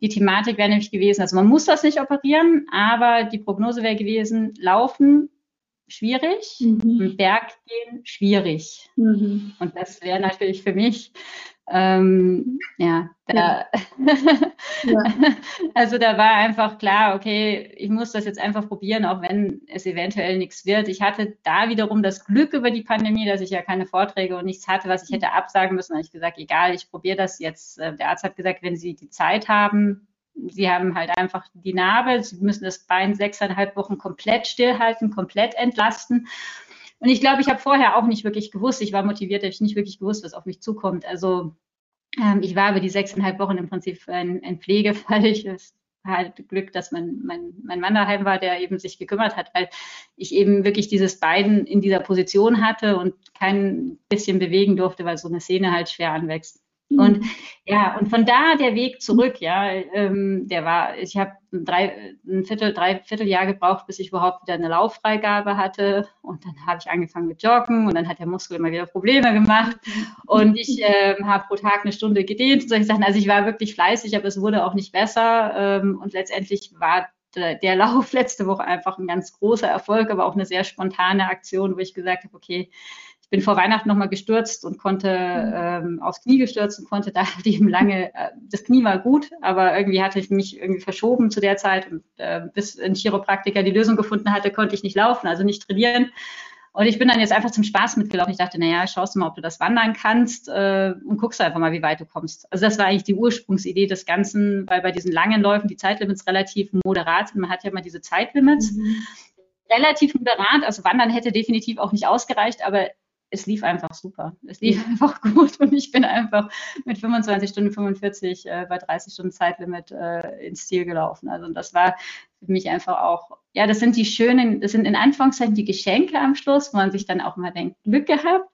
Die Thematik wäre nämlich gewesen, also man muss das nicht operieren, aber die Prognose wäre gewesen, laufen schwierig, mhm. Berg gehen schwierig. Mhm. Und das wäre natürlich für mich, ähm, ja, da, ja. also da war einfach klar, okay, ich muss das jetzt einfach probieren, auch wenn es eventuell nichts wird. Ich hatte da wiederum das Glück über die Pandemie, dass ich ja keine Vorträge und nichts hatte, was ich hätte absagen müssen. Da habe ich gesagt, egal, ich probiere das jetzt. Äh, der Arzt hat gesagt, wenn Sie die Zeit haben, sie haben halt einfach die Narbe, sie müssen das Bein sechseinhalb Wochen komplett stillhalten, komplett entlasten. Und ich glaube, ich habe vorher auch nicht wirklich gewusst, ich war motiviert, ich nicht wirklich gewusst, was auf mich zukommt. Also ähm, ich war über die sechseinhalb Wochen im Prinzip ein, ein Pflegefall. Ich halt Glück, dass mein, mein, mein Mann daheim war, der eben sich gekümmert hat, weil ich eben wirklich dieses Bein in dieser Position hatte und kein bisschen bewegen durfte, weil so eine Szene halt schwer anwächst. Und ja, und von da der Weg zurück, ja, ähm, der war, ich habe drei, ein Viertel, drei Vierteljahr gebraucht, bis ich überhaupt wieder eine Lauffreigabe hatte. Und dann habe ich angefangen mit Joggen und dann hat der Muskel immer wieder Probleme gemacht. Und ich äh, habe pro Tag eine Stunde gedehnt und solche Sachen. Also ich war wirklich fleißig, aber es wurde auch nicht besser. Ähm, und letztendlich war der, der Lauf letzte Woche einfach ein ganz großer Erfolg, aber auch eine sehr spontane Aktion, wo ich gesagt habe, okay, bin vor Weihnachten nochmal gestürzt und konnte mhm. ähm, aufs Knie gestürzt und konnte da eben lange, äh, das Knie war gut, aber irgendwie hatte ich mich irgendwie verschoben zu der Zeit und äh, bis ein Chiropraktiker die Lösung gefunden hatte, konnte ich nicht laufen, also nicht trainieren. Und ich bin dann jetzt einfach zum Spaß mitgelaufen. Ich dachte, naja, schaust du mal, ob du das wandern kannst äh, und guckst einfach mal, wie weit du kommst. Also das war eigentlich die Ursprungsidee des Ganzen, weil bei diesen langen Läufen die Zeitlimits relativ moderat sind. Man hat ja immer diese Zeitlimits. Mhm. Relativ moderat, also wandern hätte definitiv auch nicht ausgereicht, aber es lief einfach super. Es lief einfach gut und ich bin einfach mit 25 Stunden 45 äh, bei 30 Stunden Zeitlimit äh, ins Ziel gelaufen. Also das war für mich einfach auch, ja, das sind die schönen, das sind in Anführungszeichen die Geschenke am Schluss, wo man sich dann auch mal denkt, Glück gehabt.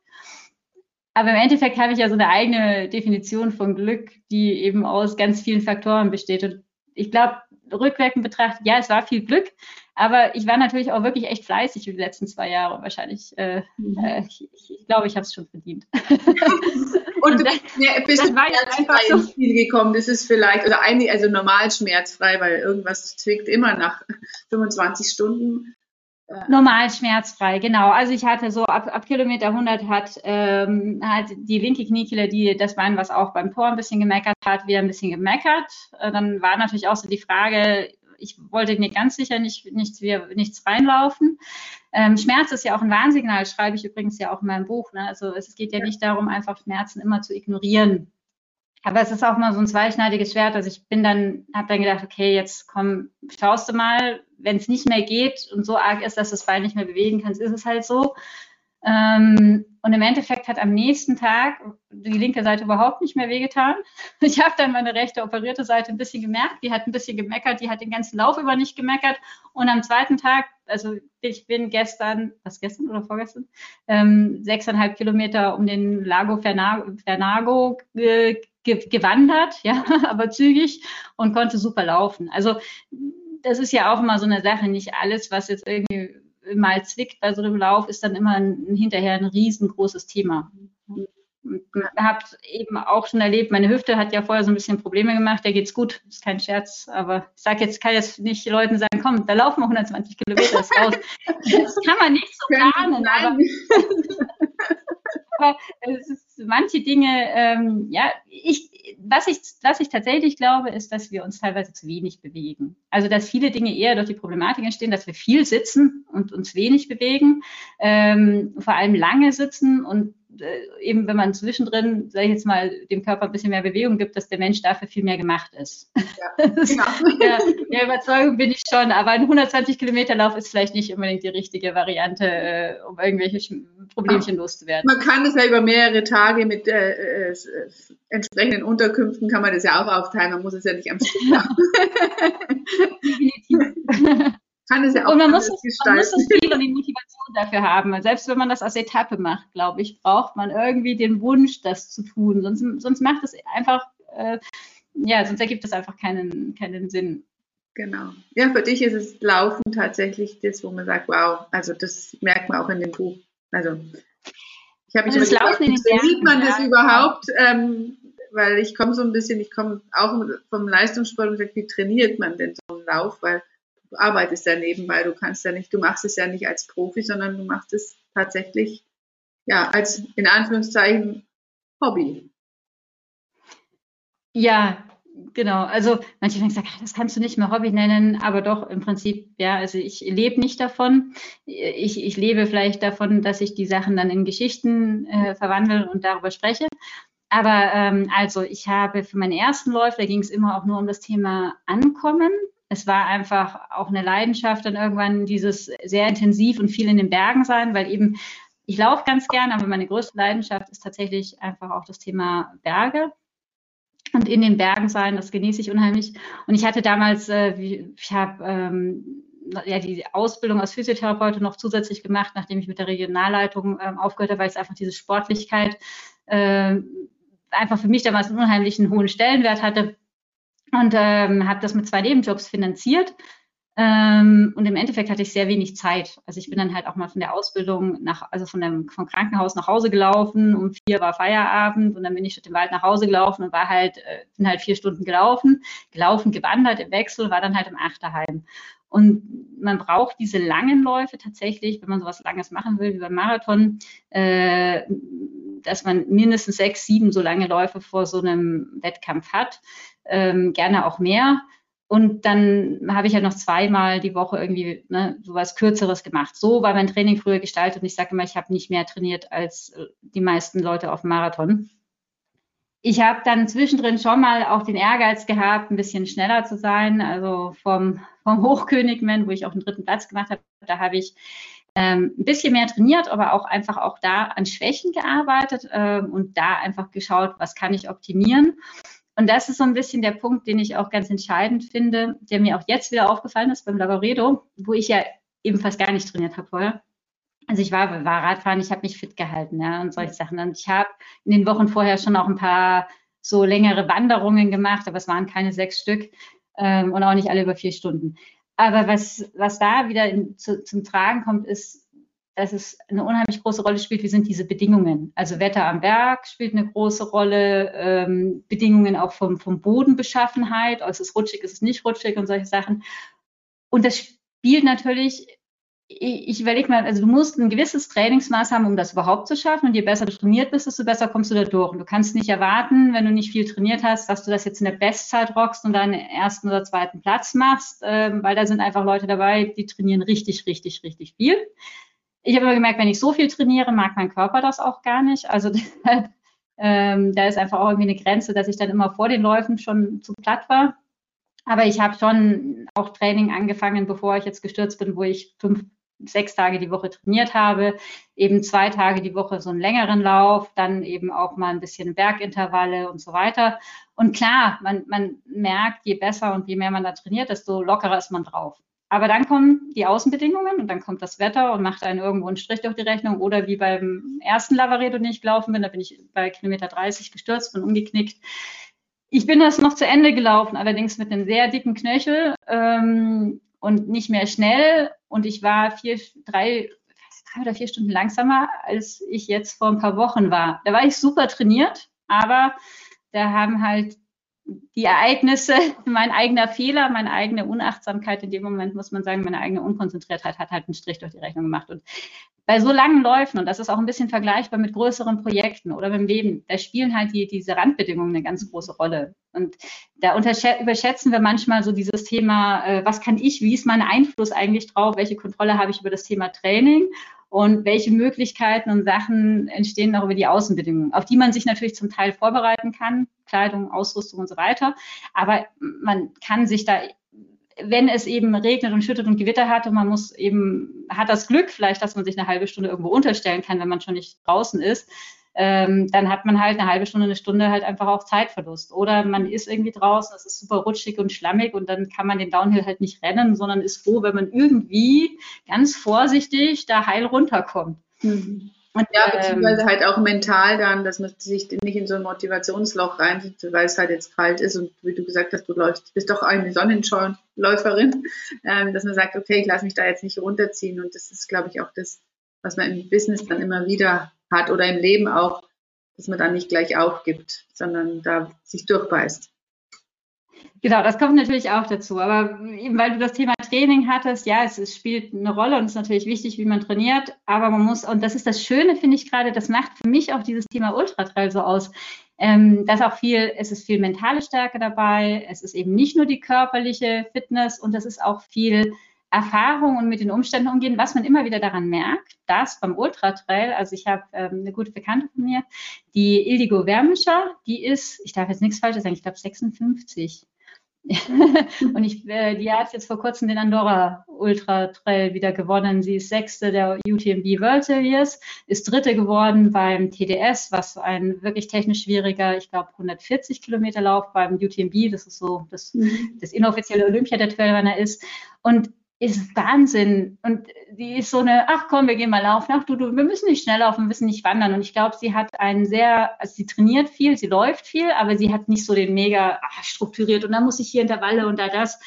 Aber im Endeffekt habe ich ja so eine eigene Definition von Glück, die eben aus ganz vielen Faktoren besteht. Und ich glaube, rückwirkend betrachtet, ja, es war viel Glück, aber ich war natürlich auch wirklich echt fleißig die letzten zwei Jahre. Wahrscheinlich, äh, mhm. äh, ich, ich, glaube, ich habe es schon verdient. Und, Und das, ja, bist das du war jetzt einfach so viel gekommen. Das ist vielleicht, also eigentlich, also normal schmerzfrei, weil irgendwas zwickt immer nach 25 Stunden. Äh, normal schmerzfrei, genau. Also ich hatte so ab, ab Kilometer 100 hat, ähm, hat die linke Kniekehle, die das Bein, was auch beim Tor ein bisschen gemeckert hat, wieder ein bisschen gemeckert. Äh, dann war natürlich auch so die Frage, ich wollte mir ganz sicher nicht, nichts, nichts reinlaufen. Ähm, Schmerz ist ja auch ein Warnsignal, schreibe ich übrigens ja auch in meinem Buch. Ne? Also es geht ja nicht darum, einfach Schmerzen immer zu ignorieren. Aber es ist auch mal so ein zweischneidiges Schwert. Also ich bin dann, habe dann gedacht, okay, jetzt komm, schaust du mal, wenn es nicht mehr geht und so arg ist, dass du das Bein nicht mehr bewegen kannst, ist es halt so. Ähm, und im Endeffekt hat am nächsten Tag die linke Seite überhaupt nicht mehr wehgetan. Ich habe dann meine rechte operierte Seite ein bisschen gemerkt. Die hat ein bisschen gemeckert, die hat den ganzen Lauf über nicht gemeckert. Und am zweiten Tag, also ich bin gestern, was gestern oder vorgestern, ähm, sechseinhalb Kilometer um den Lago Fernago, Fernago äh, gewandert, ja, aber zügig und konnte super laufen. Also das ist ja auch immer so eine Sache, nicht alles, was jetzt irgendwie mal zwickt bei so einem Lauf, ist dann immer ein, hinterher ein riesengroßes Thema. Und habt eben auch schon erlebt, meine Hüfte hat ja vorher so ein bisschen Probleme gemacht, der geht's gut, ist kein Scherz, aber ich sage jetzt, kann jetzt nicht Leuten sagen, komm, da laufen wir 120 Kilometer raus. Das kann man nicht so planen, aber, aber es ist manche Dinge, ähm, ja, ich, was ich, was ich tatsächlich glaube, ist, dass wir uns teilweise zu wenig bewegen. Also, dass viele Dinge eher durch die Problematik entstehen, dass wir viel sitzen und uns wenig bewegen, ähm, vor allem lange sitzen und äh, eben, wenn man zwischendrin, sage ich jetzt mal, dem Körper ein bisschen mehr Bewegung gibt, dass der Mensch dafür viel mehr gemacht ist. Ja, genau. der, der, Überzeugung bin ich schon, aber ein 120 Kilometer Lauf ist vielleicht nicht unbedingt die richtige Variante, äh, um irgendwelche Problemchen loszuwerden. Man kann das ja über mehrere Tage mit äh, äh, entsprechenden Unterkünften kann man das ja auch aufteilen. Man muss es ja nicht am Stück machen. Definitiv kann es ja auch und man muss, man muss das Ziel und die Motivation dafür haben. Selbst wenn man das als Etappe macht, glaube ich, braucht man irgendwie den Wunsch, das zu tun. Sonst, sonst macht es einfach, äh, ja, sonst ergibt es einfach keinen, keinen Sinn. Genau. Ja, für dich ist es Laufen tatsächlich das, wo man sagt, wow, also das merkt man auch in dem Buch. Also ich habe mich also das Laufen in den sieht man das ja, überhaupt? Ähm, weil ich komme so ein bisschen, ich komme auch vom Leistungssport und sage, wie trainiert man denn so einen Lauf? Weil du arbeitest ja nebenbei, du kannst ja nicht, du machst es ja nicht als Profi, sondern du machst es tatsächlich ja als in Anführungszeichen Hobby. Ja, genau. Also manche denken, das kannst du nicht mehr Hobby nennen, aber doch im Prinzip, ja, also ich lebe nicht davon. Ich, ich lebe vielleicht davon, dass ich die Sachen dann in Geschichten äh, verwandle und darüber spreche. Aber ähm, also ich habe für meinen ersten Läufer, da ging es immer auch nur um das Thema Ankommen es war einfach auch eine Leidenschaft, dann irgendwann dieses sehr intensiv und viel in den Bergen sein, weil eben ich laufe ganz gerne, aber meine größte Leidenschaft ist tatsächlich einfach auch das Thema Berge. Und in den Bergen sein, das genieße ich unheimlich. Und ich hatte damals, äh, ich habe ähm, ja, die Ausbildung als Physiotherapeutin noch zusätzlich gemacht, nachdem ich mit der Regionalleitung ähm, aufgehört habe, weil es einfach diese Sportlichkeit äh, einfach für mich damals einen unheimlichen hohen Stellenwert hatte und ähm, habe das mit zwei Nebenjobs finanziert. Ähm, und im Endeffekt hatte ich sehr wenig Zeit. Also ich bin dann halt auch mal von der Ausbildung nach, also von dem vom Krankenhaus nach Hause gelaufen. Um vier war Feierabend und dann bin ich durch den Wald nach Hause gelaufen und war halt, äh, bin halt vier Stunden gelaufen, gelaufen, gewandert im Wechsel, war dann halt im Achterheim. Und man braucht diese langen Läufe tatsächlich, wenn man sowas Langes machen will wie beim Marathon, äh, dass man mindestens sechs, sieben so lange Läufe vor so einem Wettkampf hat, ähm, gerne auch mehr. Und dann habe ich ja noch zweimal die Woche irgendwie ne, sowas Kürzeres gemacht. So war mein Training früher gestaltet und ich sage immer, ich habe nicht mehr trainiert als äh, die meisten Leute auf dem Marathon. Ich habe dann zwischendrin schon mal auch den Ehrgeiz gehabt, ein bisschen schneller zu sein. Also vom, vom Hochkönigman, wo ich auch einen dritten Platz gemacht habe, da habe ich ähm, ein bisschen mehr trainiert, aber auch einfach auch da an Schwächen gearbeitet ähm, und da einfach geschaut, was kann ich optimieren. Und das ist so ein bisschen der Punkt, den ich auch ganz entscheidend finde, der mir auch jetzt wieder aufgefallen ist beim Lavaredo, wo ich ja eben fast gar nicht trainiert habe vorher. Also ich war, war Radfahren, ich habe mich fit gehalten ja, und solche Sachen. Und ich habe in den Wochen vorher schon auch ein paar so längere Wanderungen gemacht, aber es waren keine sechs Stück ähm, und auch nicht alle über vier Stunden. Aber was, was da wieder in, zu, zum Tragen kommt, ist, dass es eine unheimlich große Rolle spielt, wie sind diese Bedingungen. Also Wetter am Berg spielt eine große Rolle, ähm, Bedingungen auch vom, vom Bodenbeschaffenheit, also ist es rutschig, ist es nicht rutschig und solche Sachen. Und das spielt natürlich, ich, überlege mal, also du musst ein gewisses Trainingsmaß haben, um das überhaupt zu schaffen. Und je besser du trainiert bist, desto besser kommst du da durch. Und du kannst nicht erwarten, wenn du nicht viel trainiert hast, dass du das jetzt in der Bestzeit rockst und deinen ersten oder zweiten Platz machst, ähm, weil da sind einfach Leute dabei, die trainieren richtig, richtig, richtig viel. Ich habe aber gemerkt, wenn ich so viel trainiere, mag mein Körper das auch gar nicht. Also ähm, da ist einfach auch irgendwie eine Grenze, dass ich dann immer vor den Läufen schon zu platt war. Aber ich habe schon auch Training angefangen, bevor ich jetzt gestürzt bin, wo ich fünf, sechs Tage die Woche trainiert habe, eben zwei Tage die Woche so einen längeren Lauf, dann eben auch mal ein bisschen Bergintervalle und so weiter. Und klar, man, man merkt, je besser und je mehr man da trainiert, desto lockerer ist man drauf. Aber dann kommen die Außenbedingungen und dann kommt das Wetter und macht einen irgendwo einen Strich durch die Rechnung. Oder wie beim ersten Lavaredo, den ich gelaufen bin, da bin ich bei Kilometer 30 gestürzt und umgeknickt. Ich bin das noch zu Ende gelaufen, allerdings mit einem sehr dicken Knöchel ähm, und nicht mehr schnell. Und ich war vier, drei, drei oder vier Stunden langsamer, als ich jetzt vor ein paar Wochen war. Da war ich super trainiert, aber da haben halt die Ereignisse, mein eigener Fehler, meine eigene Unachtsamkeit in dem Moment, muss man sagen, meine eigene Unkonzentriertheit hat halt einen Strich durch die Rechnung gemacht. Und bei so langen Läufen, und das ist auch ein bisschen vergleichbar mit größeren Projekten oder beim Leben, da spielen halt die, diese Randbedingungen eine ganz große Rolle. Und da überschätzen wir manchmal so dieses Thema, äh, was kann ich, wie ist mein Einfluss eigentlich drauf, welche Kontrolle habe ich über das Thema Training und welche Möglichkeiten und Sachen entstehen auch über die Außenbedingungen, auf die man sich natürlich zum Teil vorbereiten kann, Kleidung, Ausrüstung und so weiter. Aber man kann sich da wenn es eben regnet und schüttet und Gewitter hat und man muss eben, hat das Glück vielleicht, dass man sich eine halbe Stunde irgendwo unterstellen kann, wenn man schon nicht draußen ist, ähm, dann hat man halt eine halbe Stunde, eine Stunde halt einfach auch Zeitverlust. Oder man ist irgendwie draußen, es ist super rutschig und schlammig und dann kann man den Downhill halt nicht rennen, sondern ist froh, wenn man irgendwie ganz vorsichtig da heil runterkommt. Mhm. Und, ja, beziehungsweise ähm, halt auch mental dann, dass man sich nicht in so ein Motivationsloch reinzieht, weil es halt jetzt kalt ist und wie du gesagt hast, du läufst, bist doch eine Sonnenschauläuferin, ähm, dass man sagt, okay, ich lasse mich da jetzt nicht runterziehen und das ist, glaube ich, auch das, was man im Business dann immer wieder hat oder im Leben auch, dass man dann nicht gleich aufgibt, sondern da sich durchbeißt. Genau, das kommt natürlich auch dazu. Aber eben weil du das Thema Training hattest, ja, es, es spielt eine Rolle und es ist natürlich wichtig, wie man trainiert. Aber man muss, und das ist das Schöne, finde ich gerade, das macht für mich auch dieses Thema Ultratrail so aus. Ähm, da ist auch viel, es ist viel mentale Stärke dabei. Es ist eben nicht nur die körperliche Fitness und es ist auch viel Erfahrung und mit den Umständen umgehen, was man immer wieder daran merkt, dass beim Ultratrail, also ich habe ähm, eine gute Bekannte von mir, die Ildigo Wermischer, die ist, ich darf jetzt nichts Falsches sagen, ich glaube 56. und ich, äh, die hat jetzt vor kurzem den Andorra Ultra Trail wieder gewonnen. Sie ist Sechste der UTMB World Series, ist Dritte geworden beim TDS, was ein wirklich technisch schwieriger, ich glaube 140 Kilometer Lauf beim UTMB, das ist so das, mhm. das inoffizielle Olympia der Trailrunner ist. Und ist Wahnsinn. Und die ist so eine, ach komm, wir gehen mal laufen. Ach du, du, wir müssen nicht schnell laufen, wir müssen nicht wandern. Und ich glaube, sie hat einen sehr, also sie trainiert viel, sie läuft viel, aber sie hat nicht so den mega ach, strukturiert und dann muss ich hier Intervalle und da das.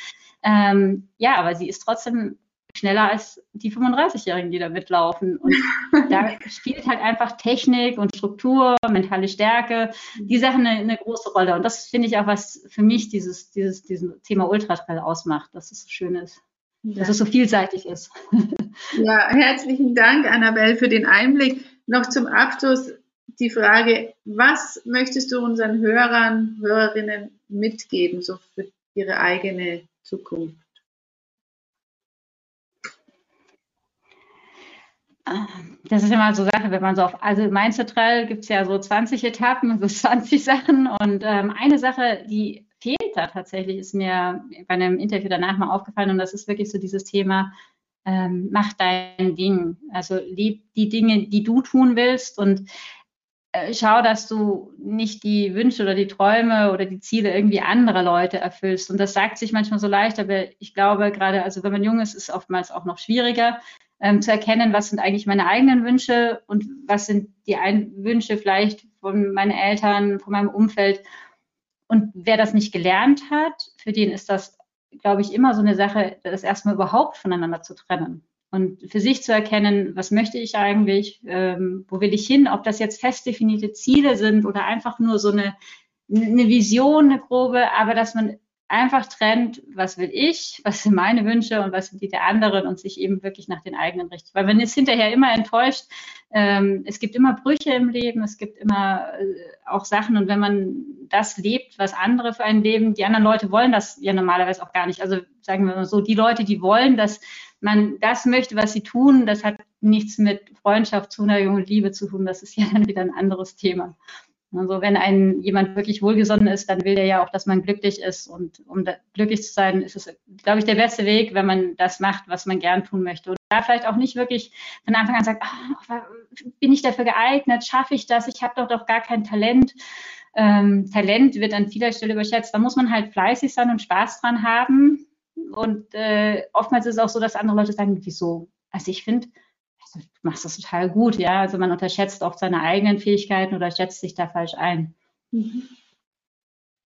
Ähm, ja, aber sie ist trotzdem schneller als die 35-Jährigen, die da mitlaufen. Und da spielt halt einfach Technik und Struktur, mentale Stärke, die Sachen eine, eine große Rolle. Und das finde ich auch, was für mich dieses, dieses, dieses Thema Ultratrail ausmacht, dass es so schön ist. Dass es so vielseitig ist. Ja, herzlichen Dank, Annabelle, für den Einblick. Noch zum Abschluss die Frage, was möchtest du unseren Hörern, Hörerinnen mitgeben, so für ihre eigene Zukunft? Das ist immer so Sache, wenn man so auf, also Mindset Trail gibt es ja so 20 Etappen, so 20 Sachen und ähm, eine Sache, die fehlt da tatsächlich, ist mir bei einem Interview danach mal aufgefallen. Und das ist wirklich so dieses Thema, ähm, mach dein Ding. Also lieb die Dinge, die du tun willst und äh, schau, dass du nicht die Wünsche oder die Träume oder die Ziele irgendwie anderer Leute erfüllst. Und das sagt sich manchmal so leicht, aber ich glaube gerade, also wenn man jung ist, ist es oftmals auch noch schwieriger ähm, zu erkennen, was sind eigentlich meine eigenen Wünsche und was sind die Ein Wünsche vielleicht von meinen Eltern, von meinem Umfeld. Und wer das nicht gelernt hat, für den ist das, glaube ich, immer so eine Sache, das erstmal überhaupt voneinander zu trennen. Und für sich zu erkennen, was möchte ich eigentlich, ähm, wo will ich hin, ob das jetzt fest definierte Ziele sind oder einfach nur so eine, eine Vision, eine grobe, aber dass man einfach trennt, was will ich, was sind meine Wünsche und was sind die der anderen und sich eben wirklich nach den eigenen richtet. Weil man ist hinterher immer enttäuscht. Ähm, es gibt immer Brüche im Leben, es gibt immer äh, auch Sachen und wenn man das lebt, was andere für ein Leben, die anderen Leute wollen das ja normalerweise auch gar nicht. Also sagen wir mal so, die Leute, die wollen, dass man das möchte, was sie tun, das hat nichts mit Freundschaft, Zuneigung und Liebe zu tun. Das ist ja dann wieder ein anderes Thema. Also wenn ein jemand wirklich wohlgesonnen ist, dann will der ja auch, dass man glücklich ist. Und um glücklich zu sein, ist es, glaube ich, der beste Weg, wenn man das macht, was man gern tun möchte. Und da vielleicht auch nicht wirklich von Anfang an sagt, oh, bin ich dafür geeignet, schaffe ich das, ich habe doch doch gar kein Talent. Ähm, Talent wird an vieler Stelle überschätzt. Da muss man halt fleißig sein und Spaß dran haben. Und äh, oftmals ist es auch so, dass andere Leute sagen, wieso? Also ich finde, du machst das total gut, ja. Also man unterschätzt oft seine eigenen Fähigkeiten oder schätzt sich da falsch ein. Mhm.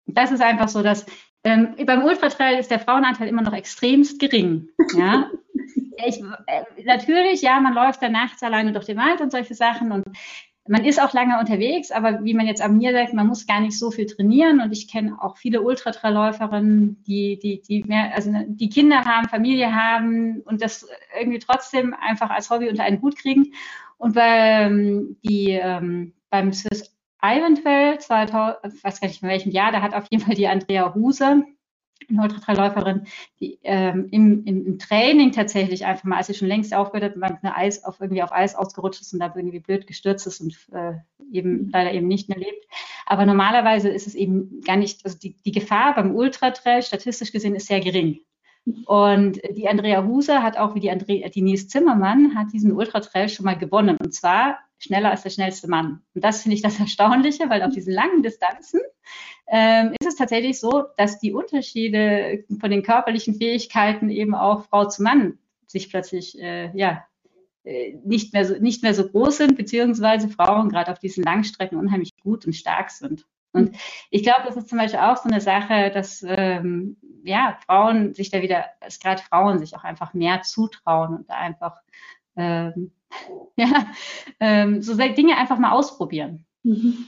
Das ist einfach so, dass ähm, beim Ultratrail ist der Frauenanteil immer noch extremst gering. Ja. ich, äh, natürlich, ja, man läuft dann nachts alleine durch den Wald und solche Sachen und man ist auch lange unterwegs, aber wie man jetzt an mir sagt, man muss gar nicht so viel trainieren. Und ich kenne auch viele Ultratrailläuferinnen, die, die, die mehr, also die Kinder haben, Familie haben und das irgendwie trotzdem einfach als Hobby unter einen Hut kriegen. Und beim, die, ähm, beim Swiss Trail 2000, ich weiß gar nicht in welchem Jahr, da hat auf jeden Fall die Andrea Huse eine Ultratrailläuferin, die ähm, im, im, im, Training tatsächlich einfach mal, als sie schon längst aufgehört hat, beim Eis auf irgendwie auf Eis ausgerutscht ist und da irgendwie blöd gestürzt ist und äh, eben leider eben nicht mehr lebt. Aber normalerweise ist es eben gar nicht, also die, die Gefahr beim Ultratrail statistisch gesehen ist sehr gering. Und die Andrea Huse hat auch wie die Andre Denise Zimmermann hat diesen Ultratrail schon mal gewonnen und zwar schneller als der schnellste Mann. Und das finde ich das Erstaunliche, weil auf diesen langen Distanzen ähm, ist es tatsächlich so, dass die Unterschiede von den körperlichen Fähigkeiten eben auch Frau zu Mann sich plötzlich äh, ja, äh, nicht, mehr so, nicht mehr so groß sind, beziehungsweise Frauen gerade auf diesen Langstrecken unheimlich gut und stark sind. Und ich glaube, das ist zum Beispiel auch so eine Sache, dass ähm, ja, Frauen sich da wieder, dass gerade Frauen sich auch einfach mehr zutrauen und da einfach ähm, ja, ähm, so Dinge einfach mal ausprobieren. Mhm.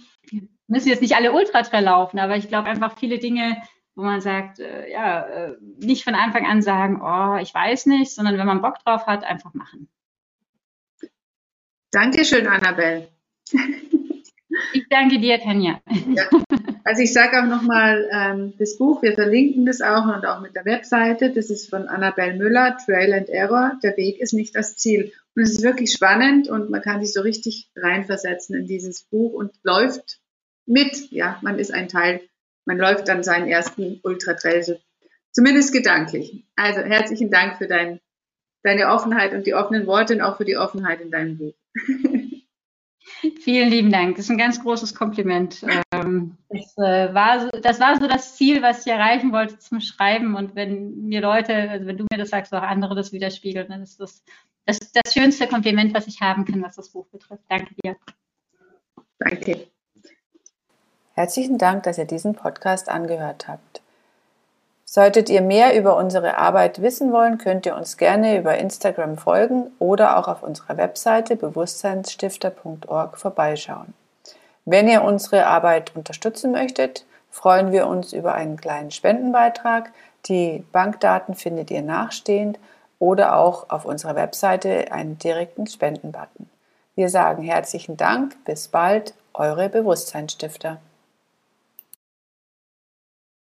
Müssen jetzt nicht alle Ultratrail laufen, aber ich glaube einfach viele Dinge, wo man sagt, äh, ja, äh, nicht von Anfang an sagen, oh, ich weiß nicht, sondern wenn man Bock drauf hat, einfach machen. Dankeschön, Annabelle. Ich danke dir, Tanja. Ja. Also ich sage auch nochmal ähm, das Buch, wir verlinken das auch und auch mit der Webseite. Das ist von Annabelle Müller, Trail and Error. Der Weg ist nicht das Ziel. Und es ist wirklich spannend und man kann sich so richtig reinversetzen in dieses Buch und läuft mit. Ja, man ist ein Teil. Man läuft dann seinen ersten Ultra-Trail, zumindest gedanklich. Also herzlichen Dank für dein, deine Offenheit und die offenen Worte und auch für die Offenheit in deinem Buch. Vielen lieben Dank. Das ist ein ganz großes Kompliment. ähm, das, äh, war so, das war so das Ziel, was ich erreichen wollte zum Schreiben. Und wenn mir Leute, also wenn du mir das sagst, auch andere das widerspiegeln, dann ist das, das das schönste Kompliment, was ich haben kann, was das Buch betrifft. Danke dir. Danke. Herzlichen Dank, dass ihr diesen Podcast angehört habt. Solltet ihr mehr über unsere Arbeit wissen wollen, könnt ihr uns gerne über Instagram folgen oder auch auf unserer Webseite bewusstseinsstifter.org vorbeischauen. Wenn ihr unsere Arbeit unterstützen möchtet, freuen wir uns über einen kleinen Spendenbeitrag. Die Bankdaten findet ihr nachstehend oder auch auf unserer Webseite einen direkten Spendenbutton. Wir sagen herzlichen Dank, bis bald, eure Bewusstseinsstifter.